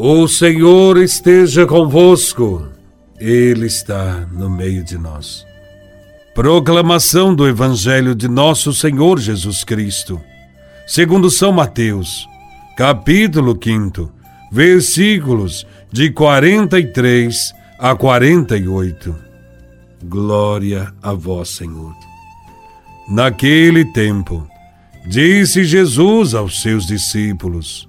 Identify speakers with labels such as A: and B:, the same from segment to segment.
A: O Senhor esteja convosco, Ele está no meio de nós. Proclamação do Evangelho de Nosso Senhor Jesus Cristo, segundo São Mateus, capítulo 5, versículos de 43 a 48. Glória a Vós, Senhor. Naquele tempo, disse Jesus aos seus discípulos: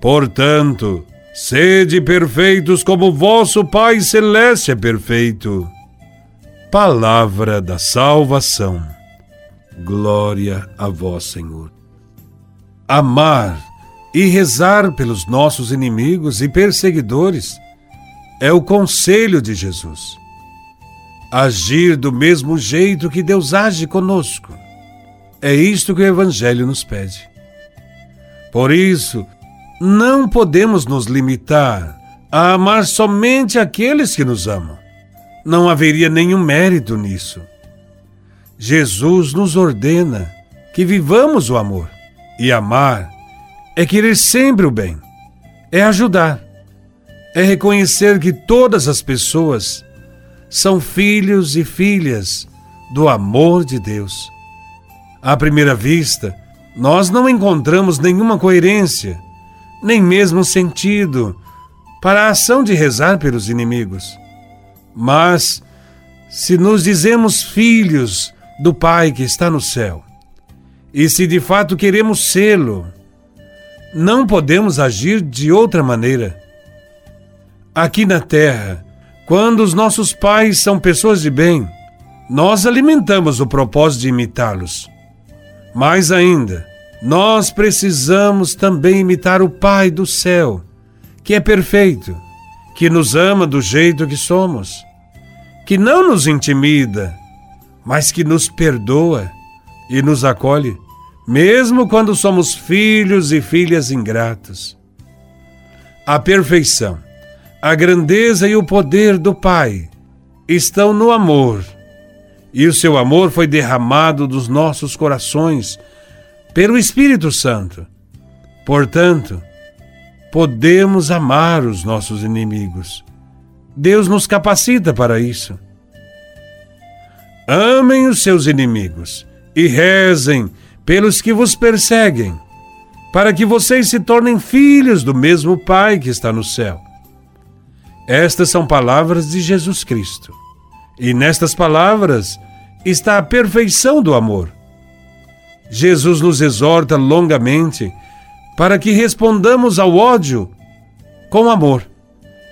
A: Portanto, sede perfeitos como vosso Pai Celeste é perfeito. Palavra da salvação. Glória a vós, Senhor. Amar e rezar pelos nossos inimigos e perseguidores é o conselho de Jesus. Agir do mesmo jeito que Deus age conosco. É isto que o Evangelho nos pede. Por isso, não podemos nos limitar a amar somente aqueles que nos amam. Não haveria nenhum mérito nisso. Jesus nos ordena que vivamos o amor. E amar é querer sempre o bem, é ajudar, é reconhecer que todas as pessoas são filhos e filhas do amor de Deus. À primeira vista, nós não encontramos nenhuma coerência nem mesmo sentido para a ação de rezar pelos inimigos. Mas, se nos dizemos filhos do Pai que está no céu, e se de fato queremos sê-lo, não podemos agir de outra maneira. Aqui na terra, quando os nossos pais são pessoas de bem, nós alimentamos o propósito de imitá-los. Mais ainda, nós precisamos também imitar o Pai do céu, que é perfeito, que nos ama do jeito que somos, que não nos intimida, mas que nos perdoa e nos acolhe, mesmo quando somos filhos e filhas ingratos. A perfeição, a grandeza e o poder do Pai estão no amor, e o seu amor foi derramado dos nossos corações pelo Espírito Santo. Portanto, podemos amar os nossos inimigos. Deus nos capacita para isso. Amem os seus inimigos e rezem pelos que vos perseguem, para que vocês se tornem filhos do mesmo Pai que está no céu. Estas são palavras de Jesus Cristo. E nestas palavras está a perfeição do amor. Jesus nos exorta longamente para que respondamos ao ódio com amor.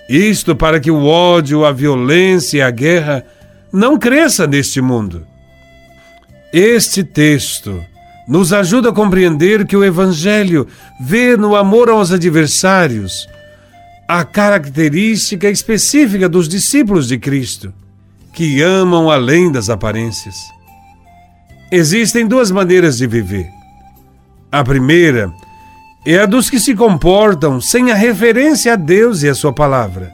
A: Isto para que o ódio, a violência e a guerra não cresça neste mundo. Este texto nos ajuda a compreender que o Evangelho vê no amor aos adversários a característica específica dos discípulos de Cristo, que amam além das aparências. Existem duas maneiras de viver. A primeira é a dos que se comportam sem a referência a Deus e a Sua palavra.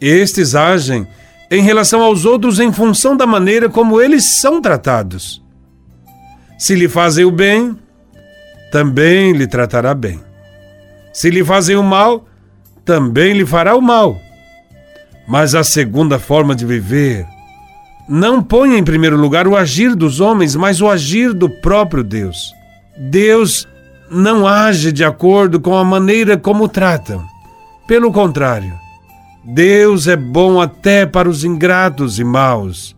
A: Estes agem em relação aos outros em função da maneira como eles são tratados. Se lhe fazem o bem, também lhe tratará bem. Se lhe fazem o mal, também lhe fará o mal. Mas a segunda forma de viver não põe em primeiro lugar o agir dos homens, mas o agir do próprio Deus. Deus não age de acordo com a maneira como tratam. Pelo contrário, Deus é bom até para os ingratos e maus,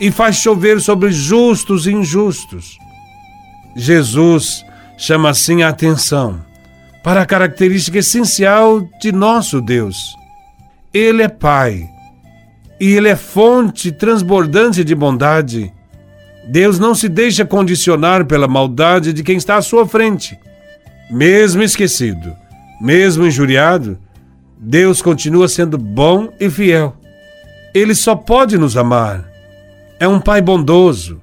A: e faz chover sobre justos e injustos. Jesus chama assim a atenção para a característica essencial de nosso Deus. Ele é Pai e Ele é fonte transbordante de bondade. Deus não se deixa condicionar pela maldade de quem está à sua frente. Mesmo esquecido, mesmo injuriado, Deus continua sendo bom e fiel. Ele só pode nos amar. É um Pai bondoso.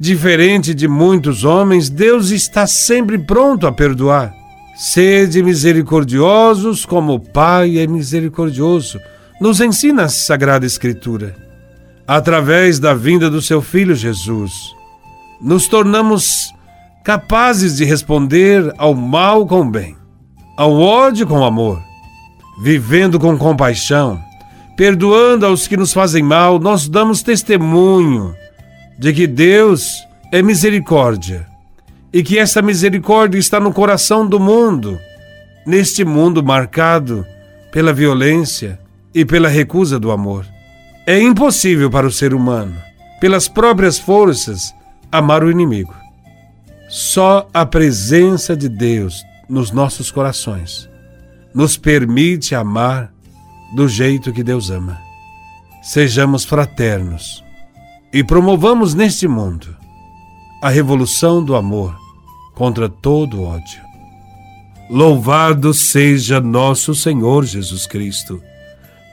A: Diferente de muitos homens, Deus está sempre pronto a perdoar. Sede misericordiosos como o Pai é misericordioso, nos ensina a Sagrada Escritura. Através da vinda do seu Filho Jesus, nos tornamos capazes de responder ao mal com bem, ao ódio com amor. Vivendo com compaixão, perdoando aos que nos fazem mal, nós damos testemunho de que Deus é misericórdia e que essa misericórdia está no coração do mundo, neste mundo marcado pela violência e pela recusa do amor. É impossível para o ser humano, pelas próprias forças, amar o inimigo. Só a presença de Deus nos nossos corações nos permite amar do jeito que Deus ama. Sejamos fraternos e promovamos neste mundo a revolução do amor contra todo ódio. Louvado seja nosso Senhor Jesus Cristo,